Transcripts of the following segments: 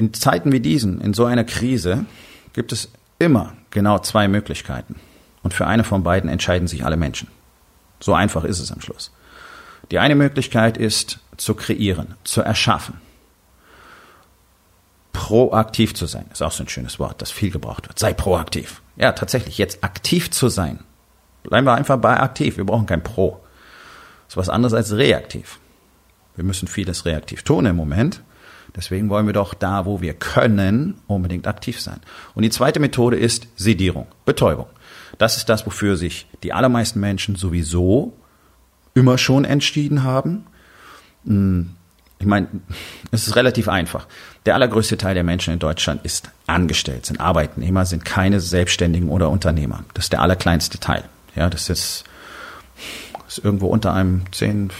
In Zeiten wie diesen, in so einer Krise, gibt es immer genau zwei Möglichkeiten. Und für eine von beiden entscheiden sich alle Menschen. So einfach ist es am Schluss. Die eine Möglichkeit ist zu kreieren, zu erschaffen. Proaktiv zu sein, ist auch so ein schönes Wort, das viel gebraucht wird. Sei proaktiv. Ja, tatsächlich, jetzt aktiv zu sein. Bleiben wir einfach bei aktiv. Wir brauchen kein Pro. Das ist was anderes als reaktiv. Wir müssen vieles reaktiv tun im Moment. Deswegen wollen wir doch da, wo wir können, unbedingt aktiv sein. Und die zweite Methode ist Sedierung, Betäubung. Das ist das, wofür sich die allermeisten Menschen sowieso immer schon entschieden haben. Hm, ich meine, es ist relativ einfach. Der allergrößte Teil der Menschen in Deutschland ist angestellt, sind Arbeitnehmer, sind keine Selbstständigen oder Unternehmer. Das ist der allerkleinste Teil. Ja, das ist ist irgendwo unter einem 10,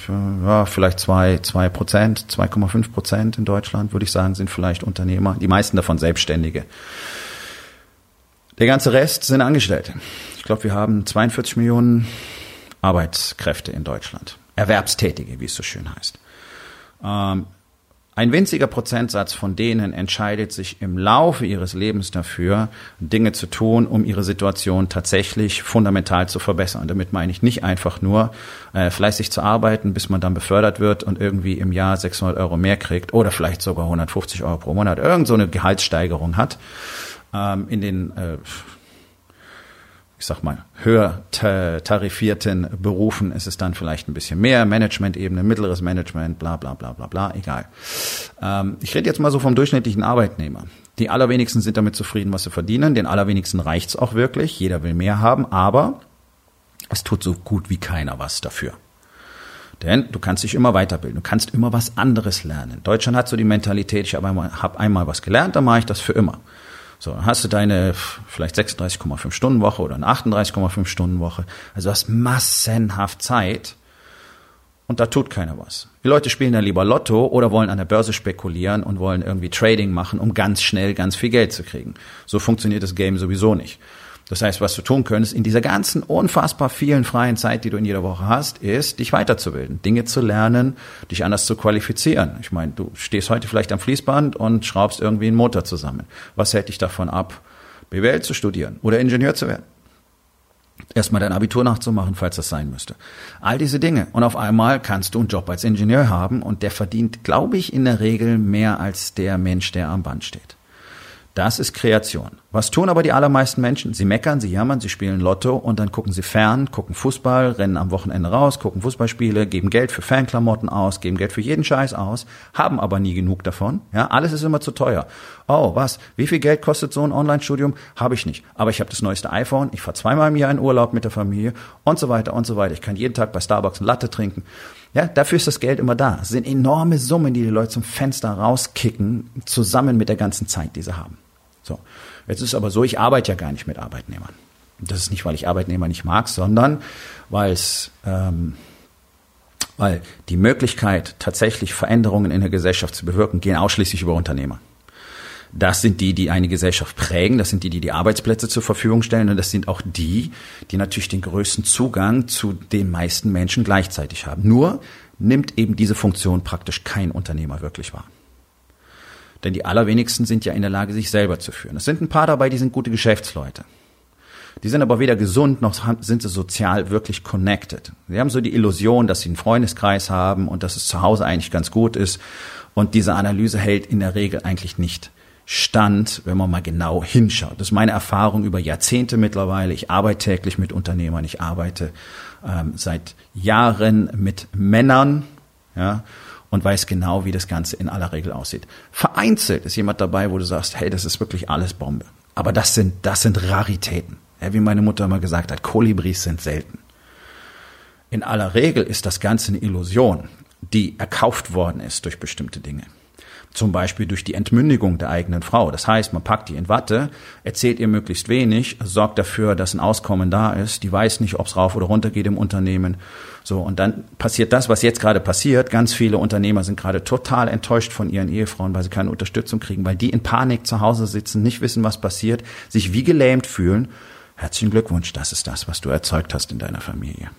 ja, vielleicht 2, 2 Prozent, 2,5 Prozent in Deutschland, würde ich sagen, sind vielleicht Unternehmer. Die meisten davon Selbstständige. Der ganze Rest sind Angestellte. Ich glaube, wir haben 42 Millionen Arbeitskräfte in Deutschland. Erwerbstätige, wie es so schön heißt. Ähm, ein winziger Prozentsatz von denen entscheidet sich im Laufe ihres Lebens dafür, Dinge zu tun, um ihre Situation tatsächlich fundamental zu verbessern. Damit meine ich nicht einfach nur äh, fleißig zu arbeiten, bis man dann befördert wird und irgendwie im Jahr 600 Euro mehr kriegt oder vielleicht sogar 150 Euro pro Monat, irgend so eine Gehaltssteigerung hat. Ähm, in den äh, ich sag mal, höher tarifierten Berufen ist es dann vielleicht ein bisschen mehr, Management-Ebene, mittleres Management, bla bla bla bla bla, egal. Ähm, ich rede jetzt mal so vom durchschnittlichen Arbeitnehmer. Die allerwenigsten sind damit zufrieden, was sie verdienen, den allerwenigsten reicht's auch wirklich, jeder will mehr haben, aber es tut so gut wie keiner was dafür. Denn du kannst dich immer weiterbilden, du kannst immer was anderes lernen. Deutschland hat so die Mentalität, ich habe einmal, hab einmal was gelernt, dann mache ich das für immer. So, hast du deine vielleicht 36,5 Stunden Woche oder eine 38,5 Stunden Woche. Also du hast massenhaft Zeit und da tut keiner was. Die Leute spielen dann lieber Lotto oder wollen an der Börse spekulieren und wollen irgendwie Trading machen, um ganz schnell ganz viel Geld zu kriegen. So funktioniert das Game sowieso nicht. Das heißt, was du tun könntest in dieser ganzen unfassbar vielen freien Zeit, die du in jeder Woche hast, ist, dich weiterzubilden, Dinge zu lernen, dich anders zu qualifizieren. Ich meine, du stehst heute vielleicht am Fließband und schraubst irgendwie einen Motor zusammen. Was hält dich davon ab, BWL zu studieren oder Ingenieur zu werden? Erstmal dein Abitur nachzumachen, falls das sein müsste. All diese Dinge. Und auf einmal kannst du einen Job als Ingenieur haben und der verdient, glaube ich, in der Regel mehr als der Mensch, der am Band steht. Das ist Kreation. Was tun aber die allermeisten Menschen? Sie meckern, sie jammern, sie spielen Lotto und dann gucken sie fern, gucken Fußball, rennen am Wochenende raus, gucken Fußballspiele, geben Geld für Fanklamotten aus, geben Geld für jeden Scheiß aus, haben aber nie genug davon. Ja, alles ist immer zu teuer. Oh, was? Wie viel Geld kostet so ein Online-Studium? Habe ich nicht. Aber ich habe das neueste iPhone, ich fahre zweimal im Jahr in Urlaub mit der Familie und so weiter und so weiter. Ich kann jeden Tag bei Starbucks ein Latte trinken. Ja, dafür ist das Geld immer da. Es sind enorme Summen, die die Leute zum Fenster rauskicken, zusammen mit der ganzen Zeit, die sie haben. So. Jetzt ist aber so, ich arbeite ja gar nicht mit Arbeitnehmern. Das ist nicht, weil ich Arbeitnehmer nicht mag, sondern weil es, ähm, weil die Möglichkeit, tatsächlich Veränderungen in der Gesellschaft zu bewirken, gehen ausschließlich über Unternehmer. Das sind die, die eine Gesellschaft prägen, das sind die, die die Arbeitsplätze zur Verfügung stellen und das sind auch die, die natürlich den größten Zugang zu den meisten Menschen gleichzeitig haben. Nur nimmt eben diese Funktion praktisch kein Unternehmer wirklich wahr. Denn die allerwenigsten sind ja in der Lage, sich selber zu führen. Es sind ein paar dabei, die sind gute Geschäftsleute. Die sind aber weder gesund noch sind sie sozial wirklich connected. Sie haben so die Illusion, dass sie einen Freundeskreis haben und dass es zu Hause eigentlich ganz gut ist. Und diese Analyse hält in der Regel eigentlich nicht stand, wenn man mal genau hinschaut. Das ist meine Erfahrung über Jahrzehnte mittlerweile. Ich arbeite täglich mit Unternehmern, ich arbeite ähm, seit Jahren mit Männern, ja, und weiß genau, wie das Ganze in aller Regel aussieht. Vereinzelt ist jemand dabei, wo du sagst, hey, das ist wirklich alles Bombe. Aber das sind, das sind Raritäten. Ja, wie meine Mutter immer gesagt hat, Kolibris sind selten. In aller Regel ist das Ganze eine Illusion, die erkauft worden ist durch bestimmte Dinge. Zum Beispiel durch die Entmündigung der eigenen Frau. Das heißt, man packt die in Watte, erzählt ihr möglichst wenig, sorgt dafür, dass ein Auskommen da ist. Die weiß nicht, ob es rauf oder runter geht im Unternehmen. So, und dann passiert das, was jetzt gerade passiert. Ganz viele Unternehmer sind gerade total enttäuscht von ihren Ehefrauen, weil sie keine Unterstützung kriegen, weil die in Panik zu Hause sitzen, nicht wissen, was passiert, sich wie gelähmt fühlen. Herzlichen Glückwunsch, das ist das, was du erzeugt hast in deiner Familie.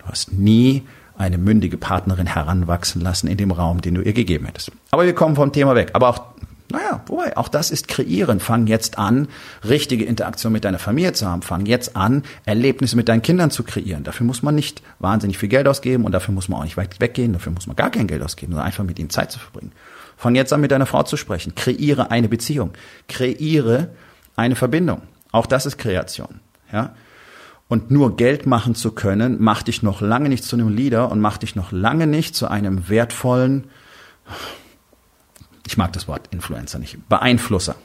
Du hast nie eine mündige Partnerin heranwachsen lassen in dem Raum, den du ihr gegeben hättest. Aber wir kommen vom Thema weg. Aber auch, naja, wobei, auch das ist kreieren. Fang jetzt an, richtige Interaktion mit deiner Familie zu haben. Fang jetzt an, Erlebnisse mit deinen Kindern zu kreieren. Dafür muss man nicht wahnsinnig viel Geld ausgeben und dafür muss man auch nicht weit weggehen. Dafür muss man gar kein Geld ausgeben, sondern einfach mit ihnen Zeit zu verbringen. Fang jetzt an, mit deiner Frau zu sprechen. Kreiere eine Beziehung. Kreiere eine Verbindung. Auch das ist Kreation. Ja? Und nur Geld machen zu können, macht dich noch lange nicht zu einem Leader und macht dich noch lange nicht zu einem wertvollen, ich mag das Wort Influencer nicht, Beeinflusser.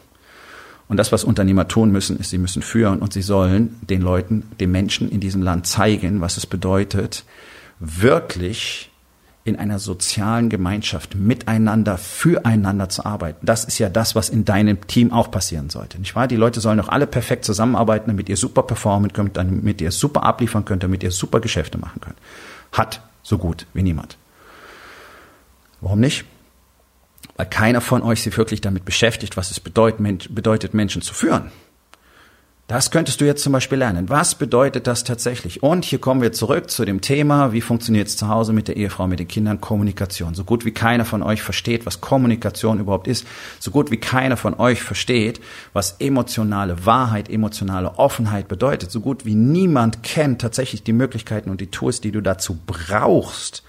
Und das, was Unternehmer tun müssen, ist, sie müssen führen und sie sollen den Leuten, den Menschen in diesem Land zeigen, was es bedeutet, wirklich in einer sozialen Gemeinschaft miteinander, füreinander zu arbeiten. Das ist ja das, was in deinem Team auch passieren sollte, nicht wahr? Die Leute sollen doch alle perfekt zusammenarbeiten, damit ihr super performen könnt, damit ihr super abliefern könnt, damit ihr super Geschäfte machen könnt. Hat so gut wie niemand. Warum nicht? Weil keiner von euch sich wirklich damit beschäftigt, was es bedeutet, Menschen zu führen. Das könntest du jetzt zum Beispiel lernen. Was bedeutet das tatsächlich? Und hier kommen wir zurück zu dem Thema, wie funktioniert es zu Hause mit der Ehefrau, mit den Kindern, Kommunikation. So gut wie keiner von euch versteht, was Kommunikation überhaupt ist, so gut wie keiner von euch versteht, was emotionale Wahrheit, emotionale Offenheit bedeutet, so gut wie niemand kennt tatsächlich die Möglichkeiten und die Tools, die du dazu brauchst,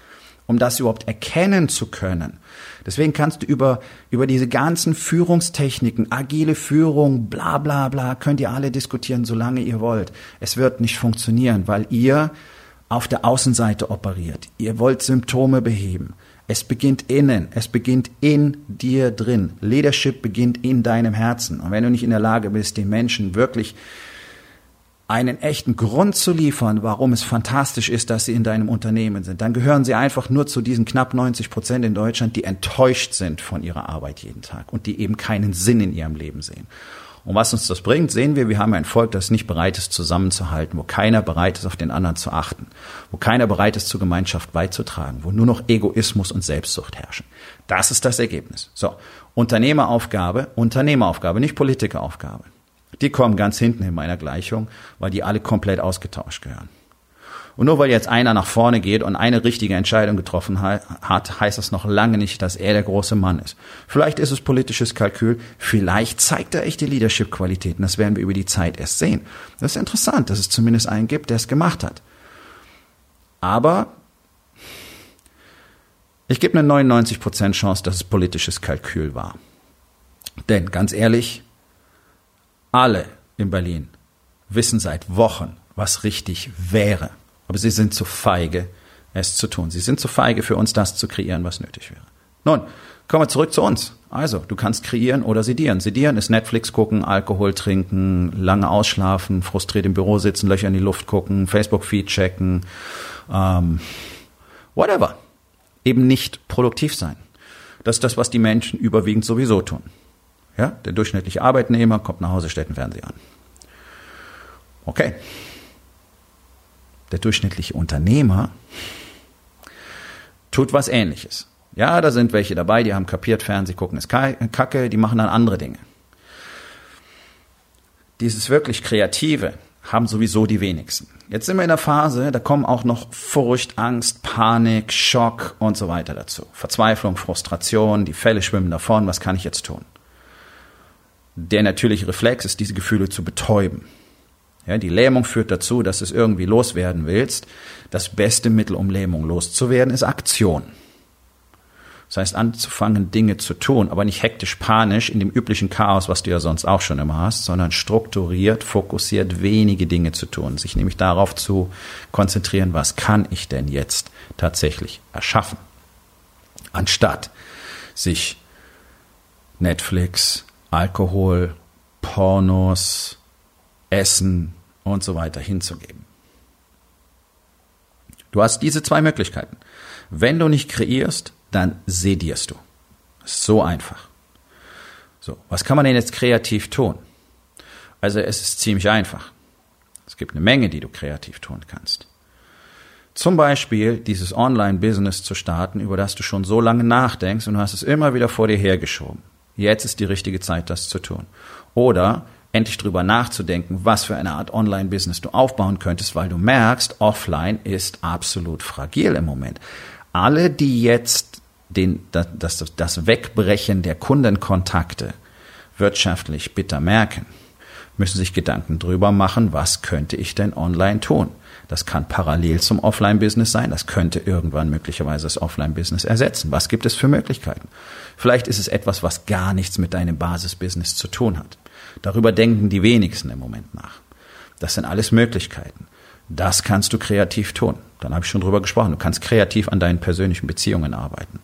um das überhaupt erkennen zu können. Deswegen kannst du über, über diese ganzen Führungstechniken, agile Führung, bla bla bla, könnt ihr alle diskutieren, solange ihr wollt. Es wird nicht funktionieren, weil ihr auf der Außenseite operiert. Ihr wollt Symptome beheben. Es beginnt innen, es beginnt in dir drin. Leadership beginnt in deinem Herzen. Und wenn du nicht in der Lage bist, den Menschen wirklich einen echten Grund zu liefern, warum es fantastisch ist, dass sie in deinem Unternehmen sind, dann gehören sie einfach nur zu diesen knapp 90 Prozent in Deutschland, die enttäuscht sind von ihrer Arbeit jeden Tag und die eben keinen Sinn in ihrem Leben sehen. Und was uns das bringt, sehen wir, wir haben ein Volk, das nicht bereit ist, zusammenzuhalten, wo keiner bereit ist, auf den anderen zu achten, wo keiner bereit ist, zur Gemeinschaft beizutragen, wo nur noch Egoismus und Selbstsucht herrschen. Das ist das Ergebnis. So, Unternehmeraufgabe, Unternehmeraufgabe, nicht Politikeraufgabe. Die kommen ganz hinten in meiner Gleichung, weil die alle komplett ausgetauscht gehören. Und nur weil jetzt einer nach vorne geht und eine richtige Entscheidung getroffen hat, heißt das noch lange nicht, dass er der große Mann ist. Vielleicht ist es politisches Kalkül, vielleicht zeigt er echte Leadership-Qualitäten. Das werden wir über die Zeit erst sehen. Das ist interessant, dass es zumindest einen gibt, der es gemacht hat. Aber ich gebe eine 99% Chance, dass es politisches Kalkül war. Denn ganz ehrlich, alle in Berlin wissen seit Wochen, was richtig wäre. Aber sie sind zu feige, es zu tun. Sie sind zu feige für uns, das zu kreieren, was nötig wäre. Nun, kommen wir zurück zu uns. Also, du kannst kreieren oder sedieren. Sedieren ist Netflix gucken, Alkohol trinken, lange ausschlafen, frustriert im Büro sitzen, Löcher in die Luft gucken, Facebook-Feed checken, ähm, whatever. Eben nicht produktiv sein. Das ist das, was die Menschen überwiegend sowieso tun. Ja, der durchschnittliche Arbeitnehmer kommt nach Hause, stellt den Fernseher an. Okay. Der durchschnittliche Unternehmer tut was ähnliches. Ja, da sind welche dabei, die haben kapiert, Fernseh gucken ist kacke, die machen dann andere Dinge. Dieses wirklich Kreative haben sowieso die wenigsten. Jetzt sind wir in der Phase, da kommen auch noch Furcht, Angst, Panik, Schock und so weiter dazu. Verzweiflung, Frustration, die Fälle schwimmen davon, was kann ich jetzt tun? Der natürliche Reflex ist, diese Gefühle zu betäuben. Ja, die Lähmung führt dazu, dass du es irgendwie loswerden willst. Das beste Mittel, um Lähmung loszuwerden, ist Aktion. Das heißt, anzufangen, Dinge zu tun, aber nicht hektisch, panisch in dem üblichen Chaos, was du ja sonst auch schon immer hast, sondern strukturiert, fokussiert, wenige Dinge zu tun. Sich nämlich darauf zu konzentrieren, was kann ich denn jetzt tatsächlich erschaffen? Anstatt sich Netflix, Alkohol, Pornos, Essen und so weiter hinzugeben. Du hast diese zwei Möglichkeiten. Wenn du nicht kreierst, dann sedierst du. So einfach. So, was kann man denn jetzt kreativ tun? Also es ist ziemlich einfach. Es gibt eine Menge, die du kreativ tun kannst. Zum Beispiel dieses Online-Business zu starten, über das du schon so lange nachdenkst und du hast es immer wieder vor dir hergeschoben. Jetzt ist die richtige Zeit, das zu tun. Oder endlich drüber nachzudenken, was für eine Art Online-Business du aufbauen könntest, weil du merkst, offline ist absolut fragil im Moment. Alle, die jetzt den, das, das Wegbrechen der Kundenkontakte wirtschaftlich bitter merken, müssen sich Gedanken drüber machen, was könnte ich denn online tun? Das kann parallel zum Offline-Business sein. Das könnte irgendwann möglicherweise das Offline-Business ersetzen. Was gibt es für Möglichkeiten? Vielleicht ist es etwas, was gar nichts mit deinem Basis-Business zu tun hat. Darüber denken die wenigsten im Moment nach. Das sind alles Möglichkeiten. Das kannst du kreativ tun. Dann habe ich schon drüber gesprochen. Du kannst kreativ an deinen persönlichen Beziehungen arbeiten.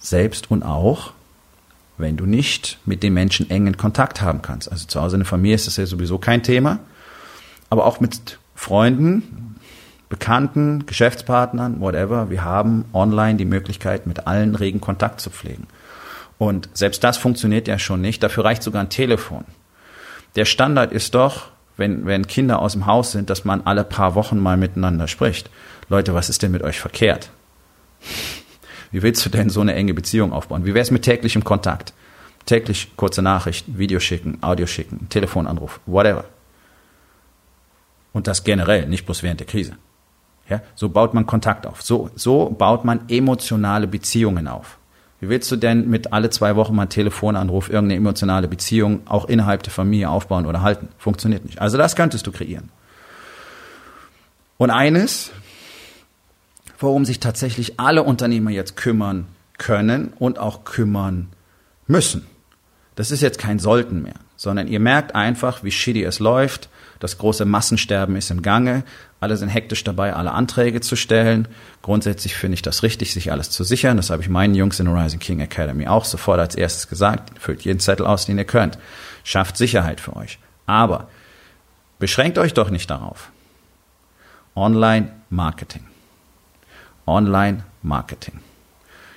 Selbst und auch, wenn du nicht mit den Menschen engen Kontakt haben kannst. Also zu Hause in der Familie ist das ja sowieso kein Thema. Aber auch mit Freunden, Bekannten, Geschäftspartnern, whatever, wir haben online die Möglichkeit, mit allen regen Kontakt zu pflegen. Und selbst das funktioniert ja schon nicht. Dafür reicht sogar ein Telefon. Der Standard ist doch, wenn, wenn Kinder aus dem Haus sind, dass man alle paar Wochen mal miteinander spricht. Leute, was ist denn mit euch verkehrt? Wie willst du denn so eine enge Beziehung aufbauen? Wie wäre es mit täglichem Kontakt? Täglich kurze Nachrichten, Video schicken, Audio schicken, Telefonanruf, whatever. Und das generell, nicht bloß während der Krise. Ja, so baut man Kontakt auf. So, so baut man emotionale Beziehungen auf. Wie willst du denn mit alle zwei Wochen mal einen Telefonanruf irgendeine emotionale Beziehung auch innerhalb der Familie aufbauen oder halten? Funktioniert nicht. Also das könntest du kreieren. Und eines, worum sich tatsächlich alle Unternehmer jetzt kümmern können und auch kümmern müssen. Das ist jetzt kein Sollten mehr, sondern ihr merkt einfach, wie shitty es läuft. Das große Massensterben ist im Gange. Alle sind hektisch dabei, alle Anträge zu stellen. Grundsätzlich finde ich das richtig, sich alles zu sichern. Das habe ich meinen Jungs in der Rising King Academy auch sofort als erstes gesagt. Füllt jeden Zettel aus, den ihr könnt. Schafft Sicherheit für euch. Aber beschränkt euch doch nicht darauf. Online Marketing. Online Marketing.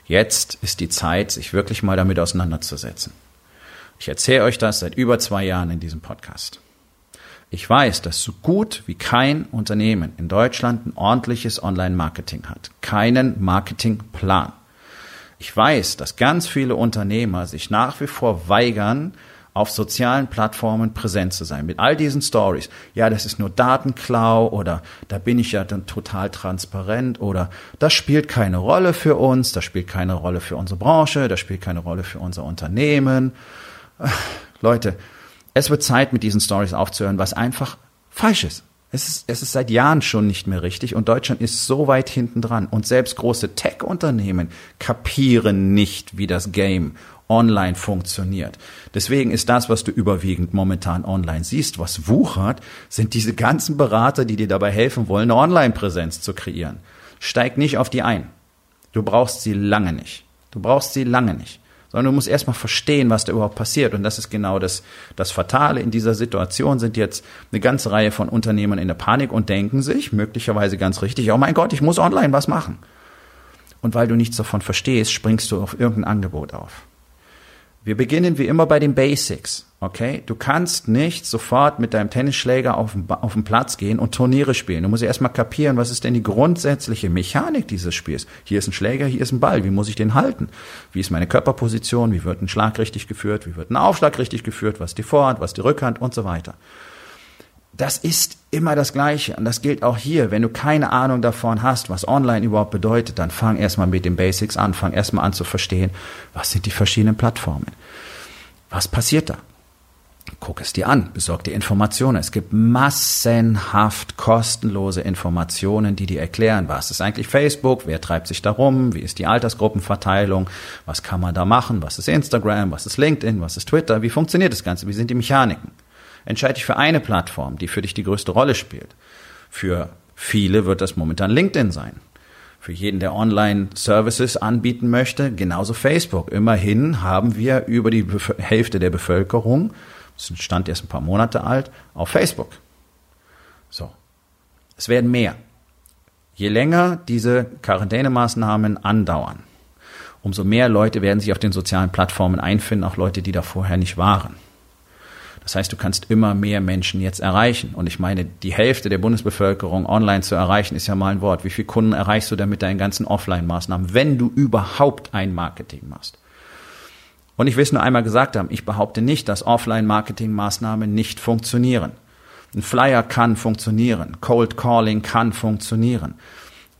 Jetzt ist die Zeit, sich wirklich mal damit auseinanderzusetzen. Ich erzähle euch das seit über zwei Jahren in diesem Podcast. Ich weiß, dass so gut wie kein Unternehmen in Deutschland ein ordentliches Online-Marketing hat, keinen Marketingplan. Ich weiß, dass ganz viele Unternehmer sich nach wie vor weigern, auf sozialen Plattformen präsent zu sein. Mit all diesen Stories. Ja, das ist nur Datenklau oder da bin ich ja dann total transparent oder das spielt keine Rolle für uns, das spielt keine Rolle für unsere Branche, das spielt keine Rolle für unser Unternehmen. Leute, es wird Zeit, mit diesen Stories aufzuhören, was einfach falsch ist. Es ist, es ist seit Jahren schon nicht mehr richtig und Deutschland ist so weit hinten dran. Und selbst große Tech-Unternehmen kapieren nicht, wie das Game online funktioniert. Deswegen ist das, was du überwiegend momentan online siehst, was wuchert, sind diese ganzen Berater, die dir dabei helfen wollen, eine Online-Präsenz zu kreieren. Steig nicht auf die ein. Du brauchst sie lange nicht. Du brauchst sie lange nicht sondern du musst erstmal verstehen, was da überhaupt passiert. Und das ist genau das, das Fatale. In dieser Situation sind jetzt eine ganze Reihe von Unternehmern in der Panik und denken sich, möglicherweise ganz richtig, oh mein Gott, ich muss online was machen. Und weil du nichts davon verstehst, springst du auf irgendein Angebot auf. Wir beginnen wie immer bei den Basics. Okay? Du kannst nicht sofort mit deinem Tennisschläger auf den, auf den Platz gehen und Turniere spielen. Du musst erstmal kapieren, was ist denn die grundsätzliche Mechanik dieses Spiels. Hier ist ein Schläger, hier ist ein Ball. Wie muss ich den halten? Wie ist meine Körperposition? Wie wird ein Schlag richtig geführt? Wie wird ein Aufschlag richtig geführt? Was die Vorhand? Was die Rückhand? Und so weiter. Das ist immer das Gleiche. Und das gilt auch hier. Wenn du keine Ahnung davon hast, was online überhaupt bedeutet, dann fang erstmal mit den Basics an. Fang erstmal an zu verstehen, was sind die verschiedenen Plattformen. Was passiert da? Guck es dir an, besorg dir Informationen. Es gibt massenhaft kostenlose Informationen, die dir erklären, was ist eigentlich Facebook, wer treibt sich darum, wie ist die Altersgruppenverteilung, was kann man da machen, was ist Instagram, was ist LinkedIn, was ist Twitter, wie funktioniert das Ganze, wie sind die Mechaniken. Entscheide dich für eine Plattform, die für dich die größte Rolle spielt. Für viele wird das momentan LinkedIn sein. Für jeden, der Online-Services anbieten möchte, genauso Facebook. Immerhin haben wir über die Hälfte der Bevölkerung das Stand erst ein paar Monate alt, auf Facebook. So. Es werden mehr. Je länger diese Quarantänemaßnahmen andauern, umso mehr Leute werden sich auf den sozialen Plattformen einfinden, auch Leute, die da vorher nicht waren. Das heißt, du kannst immer mehr Menschen jetzt erreichen. Und ich meine, die Hälfte der Bundesbevölkerung online zu erreichen, ist ja mal ein Wort. Wie viele Kunden erreichst du denn mit deinen ganzen Offline-Maßnahmen, wenn du überhaupt ein Marketing machst? Und ich will es nur einmal gesagt haben, ich behaupte nicht, dass Offline-Marketing-Maßnahmen nicht funktionieren. Ein Flyer kann funktionieren, Cold Calling kann funktionieren.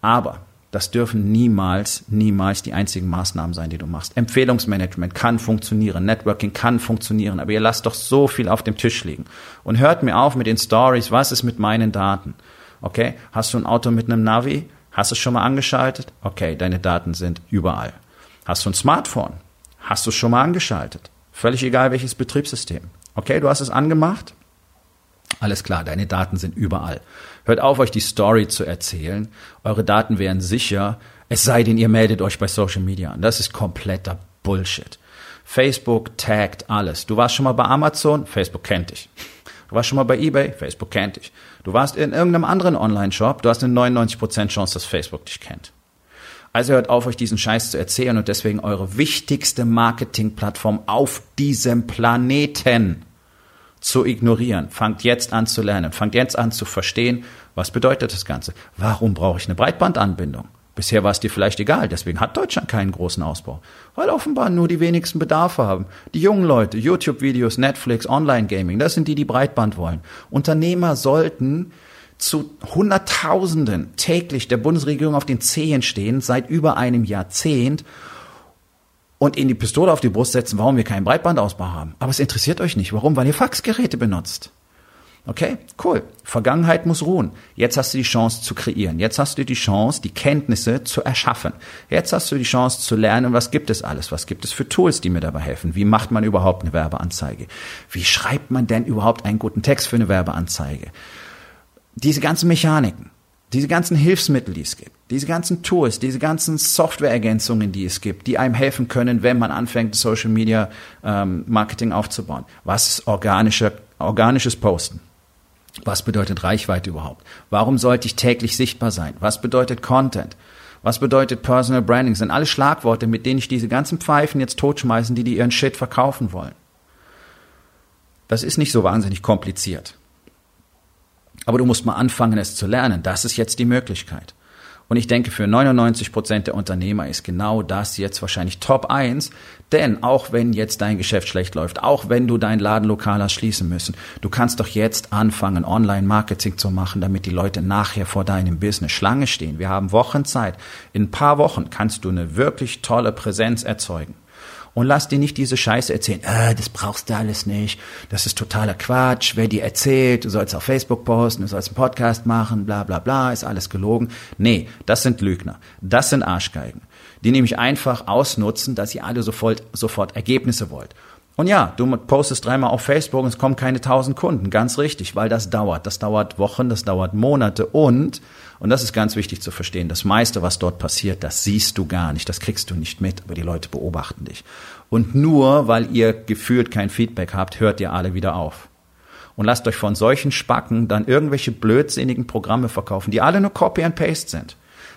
Aber das dürfen niemals, niemals die einzigen Maßnahmen sein, die du machst. Empfehlungsmanagement kann funktionieren, Networking kann funktionieren, aber ihr lasst doch so viel auf dem Tisch liegen. Und hört mir auf mit den Stories, was ist mit meinen Daten? Okay, hast du ein Auto mit einem Navi? Hast du es schon mal angeschaltet? Okay, deine Daten sind überall. Hast du ein Smartphone? Hast du es schon mal angeschaltet? Völlig egal welches Betriebssystem. Okay, du hast es angemacht? Alles klar, deine Daten sind überall. Hört auf, euch die Story zu erzählen. Eure Daten wären sicher, es sei denn, ihr meldet euch bei Social Media an. Das ist kompletter Bullshit. Facebook taggt alles. Du warst schon mal bei Amazon? Facebook kennt dich. Du warst schon mal bei eBay? Facebook kennt dich. Du warst in irgendeinem anderen Online-Shop? Du hast eine 99% Chance, dass Facebook dich kennt. Also hört auf, euch diesen Scheiß zu erzählen und deswegen eure wichtigste Marketingplattform auf diesem Planeten zu ignorieren. Fangt jetzt an zu lernen. Fangt jetzt an zu verstehen, was bedeutet das Ganze. Warum brauche ich eine Breitbandanbindung? Bisher war es dir vielleicht egal, deswegen hat Deutschland keinen großen Ausbau. Weil offenbar nur die wenigsten Bedarfe haben. Die jungen Leute, YouTube-Videos, Netflix, Online-Gaming, das sind die, die Breitband wollen. Unternehmer sollten zu Hunderttausenden täglich der Bundesregierung auf den Zehen stehen, seit über einem Jahrzehnt und ihnen die Pistole auf die Brust setzen, warum wir keinen Breitbandausbau haben. Aber es interessiert euch nicht. Warum? Weil ihr Faxgeräte benutzt. Okay, cool. Vergangenheit muss ruhen. Jetzt hast du die Chance zu kreieren. Jetzt hast du die Chance, die Kenntnisse zu erschaffen. Jetzt hast du die Chance zu lernen, was gibt es alles? Was gibt es für Tools, die mir dabei helfen? Wie macht man überhaupt eine Werbeanzeige? Wie schreibt man denn überhaupt einen guten Text für eine Werbeanzeige? Diese ganzen Mechaniken diese ganzen Hilfsmittel, die es gibt, diese ganzen Tools, diese ganzen Softwareergänzungen, die es gibt, die einem helfen können, wenn man anfängt, Social Media ähm, Marketing aufzubauen. Was ist organische, organisches Posten? Was bedeutet Reichweite überhaupt? Warum sollte ich täglich sichtbar sein? Was bedeutet Content? Was bedeutet Personal Branding? Das sind alle Schlagworte, mit denen ich diese ganzen Pfeifen jetzt totschmeißen, die die ihren Shit verkaufen wollen. Das ist nicht so wahnsinnig kompliziert. Aber du musst mal anfangen, es zu lernen. Das ist jetzt die Möglichkeit. Und ich denke, für 99 Prozent der Unternehmer ist genau das jetzt wahrscheinlich Top 1. Denn auch wenn jetzt dein Geschäft schlecht läuft, auch wenn du dein Ladenlokal hast schließen müssen, du kannst doch jetzt anfangen, Online-Marketing zu machen, damit die Leute nachher vor deinem Business Schlange stehen. Wir haben Wochen Zeit. In ein paar Wochen kannst du eine wirklich tolle Präsenz erzeugen und lass dir nicht diese Scheiße erzählen, äh, das brauchst du alles nicht, das ist totaler Quatsch, wer dir erzählt, du sollst auf Facebook posten, du sollst einen Podcast machen, bla bla bla, ist alles gelogen. Nee, das sind Lügner, das sind Arschgeigen, die nämlich einfach ausnutzen, dass ihr alle sofort, sofort Ergebnisse wollt. Und ja, du postest dreimal auf Facebook und es kommen keine tausend Kunden. Ganz richtig, weil das dauert. Das dauert Wochen, das dauert Monate und, und das ist ganz wichtig zu verstehen, das meiste, was dort passiert, das siehst du gar nicht, das kriegst du nicht mit, aber die Leute beobachten dich. Und nur weil ihr gefühlt kein Feedback habt, hört ihr alle wieder auf. Und lasst euch von solchen Spacken dann irgendwelche blödsinnigen Programme verkaufen, die alle nur Copy and Paste sind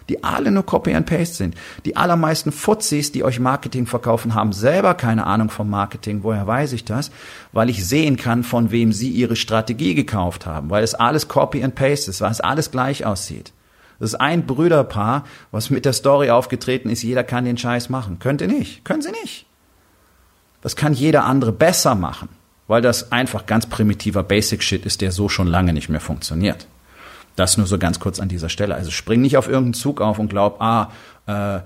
die alle nur Copy and Paste sind. Die allermeisten Fuzis, die euch Marketing verkaufen, haben selber keine Ahnung vom Marketing. Woher weiß ich das? Weil ich sehen kann, von wem sie ihre Strategie gekauft haben, weil es alles Copy and Paste ist, weil es alles gleich aussieht. Das ist ein Brüderpaar, was mit der Story aufgetreten ist, jeder kann den Scheiß machen. Könnt ihr nicht. Können sie nicht. Das kann jeder andere besser machen, weil das einfach ganz primitiver Basic Shit ist, der so schon lange nicht mehr funktioniert. Das nur so ganz kurz an dieser Stelle. Also spring nicht auf irgendeinen Zug auf und glaub, ah, äh,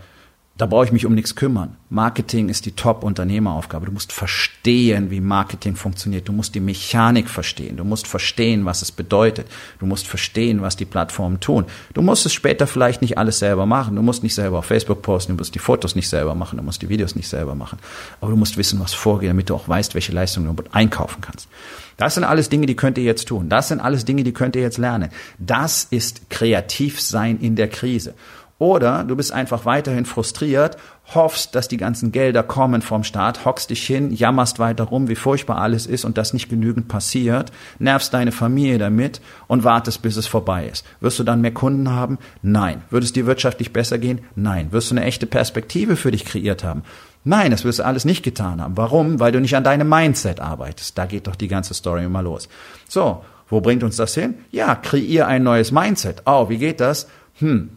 da brauche ich mich um nichts kümmern. Marketing ist die Top-Unternehmeraufgabe. Du musst verstehen, wie Marketing funktioniert. Du musst die Mechanik verstehen. Du musst verstehen, was es bedeutet. Du musst verstehen, was die Plattformen tun. Du musst es später vielleicht nicht alles selber machen. Du musst nicht selber auf Facebook posten. Du musst die Fotos nicht selber machen. Du musst die Videos nicht selber machen. Aber du musst wissen, was vorgeht, damit du auch weißt, welche Leistungen du einkaufen kannst. Das sind alles Dinge, die könnt ihr jetzt tun. Das sind alles Dinge, die könnt ihr jetzt lernen. Das ist kreativ sein in der Krise. Oder du bist einfach weiterhin frustriert, hoffst, dass die ganzen Gelder kommen vom Staat, hockst dich hin, jammerst weiter rum, wie furchtbar alles ist und dass nicht genügend passiert, nervst deine Familie damit und wartest, bis es vorbei ist. Wirst du dann mehr Kunden haben? Nein. Würde es dir wirtschaftlich besser gehen? Nein. Wirst du eine echte Perspektive für dich kreiert haben? Nein, das wirst du alles nicht getan haben. Warum? Weil du nicht an deinem Mindset arbeitest. Da geht doch die ganze Story immer los. So, wo bringt uns das hin? Ja, kreier ein neues Mindset. Oh, wie geht das? Hm,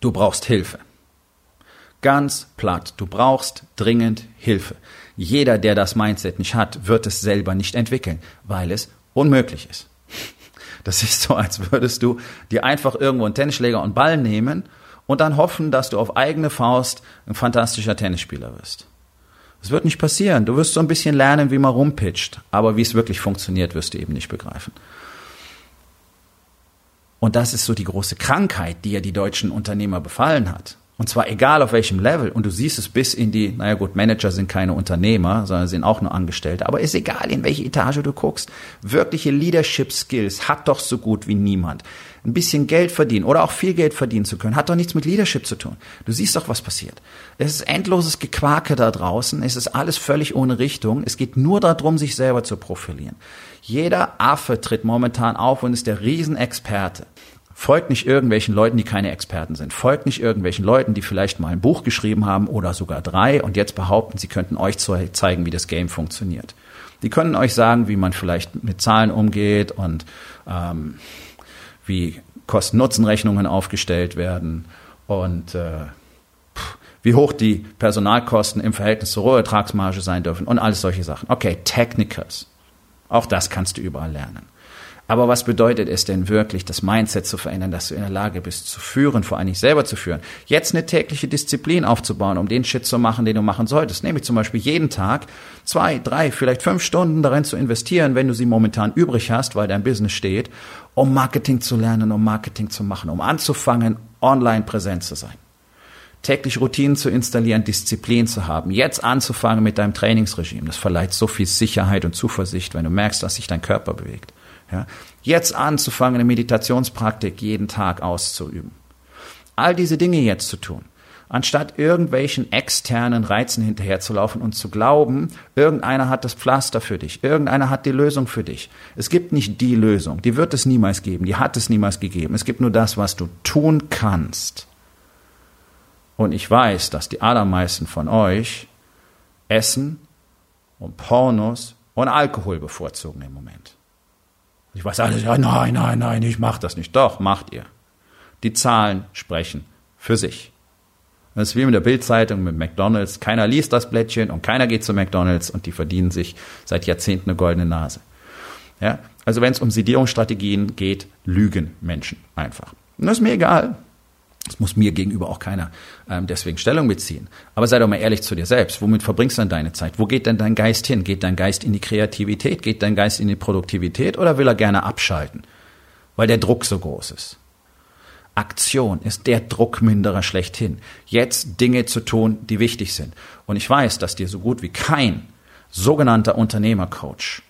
Du brauchst Hilfe. Ganz platt. Du brauchst dringend Hilfe. Jeder, der das Mindset nicht hat, wird es selber nicht entwickeln, weil es unmöglich ist. Das ist so, als würdest du dir einfach irgendwo einen Tennisschläger und Ball nehmen und dann hoffen, dass du auf eigene Faust ein fantastischer Tennisspieler wirst. Das wird nicht passieren. Du wirst so ein bisschen lernen, wie man rumpitcht, aber wie es wirklich funktioniert, wirst du eben nicht begreifen. Und das ist so die große Krankheit, die ja die deutschen Unternehmer befallen hat. Und zwar egal auf welchem Level. Und du siehst es bis in die, naja gut, Manager sind keine Unternehmer, sondern sind auch nur Angestellte. Aber ist egal, in welche Etage du guckst. Wirkliche Leadership Skills hat doch so gut wie niemand. Ein bisschen Geld verdienen oder auch viel Geld verdienen zu können, hat doch nichts mit Leadership zu tun. Du siehst doch, was passiert. Es ist endloses Gequake da draußen. Es ist alles völlig ohne Richtung. Es geht nur darum, sich selber zu profilieren. Jeder Affe tritt momentan auf und ist der Riesenexperte. Folgt nicht irgendwelchen Leuten, die keine Experten sind. Folgt nicht irgendwelchen Leuten, die vielleicht mal ein Buch geschrieben haben oder sogar drei und jetzt behaupten, sie könnten euch zeigen, wie das Game funktioniert. Die können euch sagen, wie man vielleicht mit Zahlen umgeht und ähm, wie Kosten-Nutzen-Rechnungen aufgestellt werden und äh, wie hoch die Personalkosten im Verhältnis zur Rohertragsmarge sein dürfen und alles solche Sachen. Okay, Technikers. Auch das kannst du überall lernen. Aber was bedeutet es denn wirklich, das Mindset zu verändern, dass du in der Lage bist, zu führen, vor allem selber zu führen? Jetzt eine tägliche Disziplin aufzubauen, um den Shit zu machen, den du machen solltest. Nämlich zum Beispiel jeden Tag zwei, drei, vielleicht fünf Stunden darin zu investieren, wenn du sie momentan übrig hast, weil dein Business steht, um Marketing zu lernen, um Marketing zu machen, um anzufangen, online präsent zu sein täglich Routinen zu installieren, Disziplin zu haben, jetzt anzufangen mit deinem Trainingsregime. Das verleiht so viel Sicherheit und Zuversicht, wenn du merkst, dass sich dein Körper bewegt. Ja? Jetzt anzufangen, eine Meditationspraktik jeden Tag auszuüben. All diese Dinge jetzt zu tun, anstatt irgendwelchen externen Reizen hinterherzulaufen und zu glauben, irgendeiner hat das Pflaster für dich, irgendeiner hat die Lösung für dich. Es gibt nicht die Lösung, die wird es niemals geben, die hat es niemals gegeben. Es gibt nur das, was du tun kannst. Und ich weiß, dass die allermeisten von euch Essen und Pornos und Alkohol bevorzugen im Moment. Ich weiß alles, ja, nein, nein, nein, ich mach das nicht. Doch, macht ihr. Die Zahlen sprechen für sich. Das ist wie mit der Bildzeitung, mit McDonalds. Keiner liest das Blättchen und keiner geht zu McDonalds und die verdienen sich seit Jahrzehnten eine goldene Nase. Ja? Also wenn es um Sedierungsstrategien geht, lügen Menschen einfach. Und das ist mir egal. Es muss mir gegenüber auch keiner ähm, deswegen Stellung beziehen. Aber sei doch mal ehrlich zu dir selbst. Womit verbringst du denn deine Zeit? Wo geht denn dein Geist hin? Geht dein Geist in die Kreativität? Geht dein Geist in die Produktivität? Oder will er gerne abschalten? Weil der Druck so groß ist. Aktion ist der Druckminderer schlechthin. Jetzt Dinge zu tun, die wichtig sind. Und ich weiß, dass dir so gut wie kein sogenannter Unternehmercoach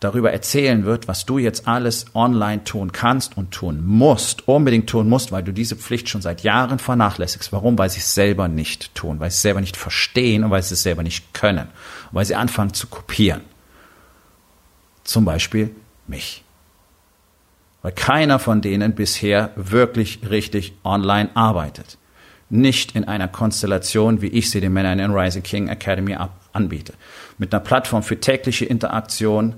darüber erzählen wird, was du jetzt alles online tun kannst und tun musst, unbedingt tun musst, weil du diese Pflicht schon seit Jahren vernachlässigst. Warum? Weil sie es selber nicht tun, weil sie es selber nicht verstehen und weil sie es selber nicht können, weil sie anfangen zu kopieren. Zum Beispiel mich. Weil keiner von denen bisher wirklich richtig online arbeitet. Nicht in einer Konstellation, wie ich sie den Männern in Rising King Academy anbiete. Mit einer Plattform für tägliche Interaktion,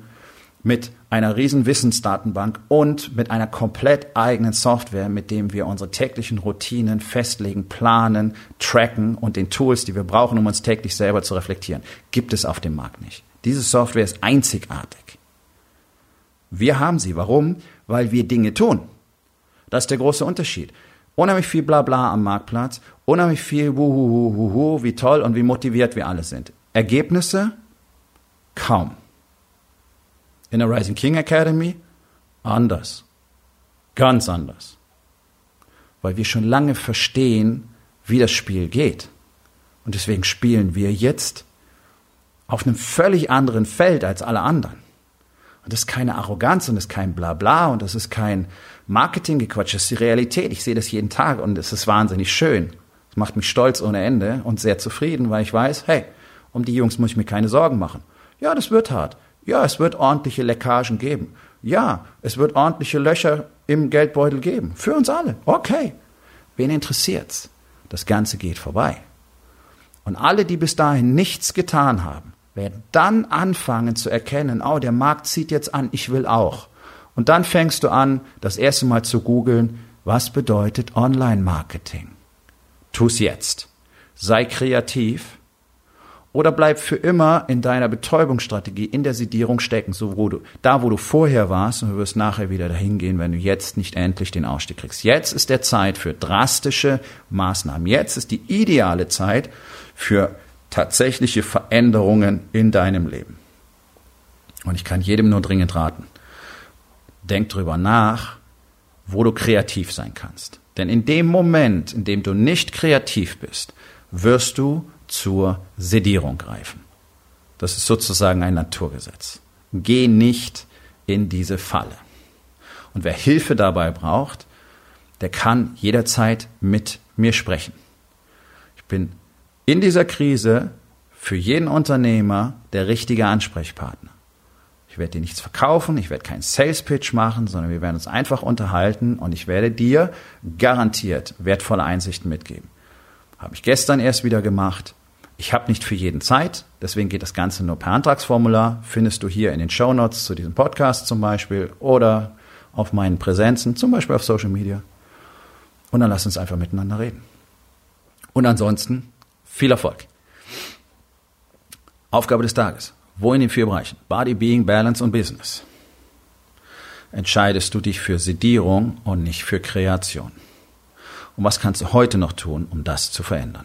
mit einer riesen Wissensdatenbank und mit einer komplett eigenen Software, mit dem wir unsere täglichen Routinen festlegen, planen, tracken und den Tools, die wir brauchen, um uns täglich selber zu reflektieren, gibt es auf dem Markt nicht. Diese Software ist einzigartig. Wir haben sie. Warum? Weil wir Dinge tun. Das ist der große Unterschied. Unheimlich viel Blabla am Marktplatz, unheimlich viel Wuhuhuhuhu, wie toll und wie motiviert wir alle sind. Ergebnisse? Kaum. In der Rising King Academy anders. Ganz anders. Weil wir schon lange verstehen, wie das Spiel geht. Und deswegen spielen wir jetzt auf einem völlig anderen Feld als alle anderen. Und das ist keine Arroganz und das ist kein Blabla und das ist kein Marketinggequatsch, das ist die Realität. Ich sehe das jeden Tag und es ist wahnsinnig schön. Es macht mich stolz ohne Ende und sehr zufrieden, weil ich weiß, hey, um die Jungs muss ich mir keine Sorgen machen. Ja, das wird hart. Ja, es wird ordentliche Leckagen geben. Ja, es wird ordentliche Löcher im Geldbeutel geben. Für uns alle. Okay. Wen interessiert's? Das Ganze geht vorbei. Und alle, die bis dahin nichts getan haben, werden dann anfangen zu erkennen, oh, der Markt zieht jetzt an, ich will auch. Und dann fängst du an, das erste Mal zu googeln, was bedeutet Online-Marketing? Tu's jetzt. Sei kreativ oder bleib für immer in deiner Betäubungsstrategie, in der Sedierung stecken, so wo du, da wo du vorher warst und du wirst nachher wieder dahin gehen, wenn du jetzt nicht endlich den Ausstieg kriegst. Jetzt ist der Zeit für drastische Maßnahmen. Jetzt ist die ideale Zeit für tatsächliche Veränderungen in deinem Leben. Und ich kann jedem nur dringend raten. Denk drüber nach, wo du kreativ sein kannst. Denn in dem Moment, in dem du nicht kreativ bist, wirst du zur Sedierung greifen. Das ist sozusagen ein Naturgesetz. Geh nicht in diese Falle. Und wer Hilfe dabei braucht, der kann jederzeit mit mir sprechen. Ich bin in dieser Krise für jeden Unternehmer der richtige Ansprechpartner. Ich werde dir nichts verkaufen, ich werde keinen Sales Pitch machen, sondern wir werden uns einfach unterhalten und ich werde dir garantiert wertvolle Einsichten mitgeben. Habe ich gestern erst wieder gemacht. Ich habe nicht für jeden Zeit, deswegen geht das Ganze nur per Antragsformular. Findest du hier in den Show Notes zu diesem Podcast zum Beispiel oder auf meinen Präsenzen, zum Beispiel auf Social Media. Und dann lass uns einfach miteinander reden. Und ansonsten viel Erfolg. Aufgabe des Tages. Wo in den vier Bereichen? Body, Being, Balance und Business. Entscheidest du dich für Sedierung und nicht für Kreation? Und was kannst du heute noch tun, um das zu verändern?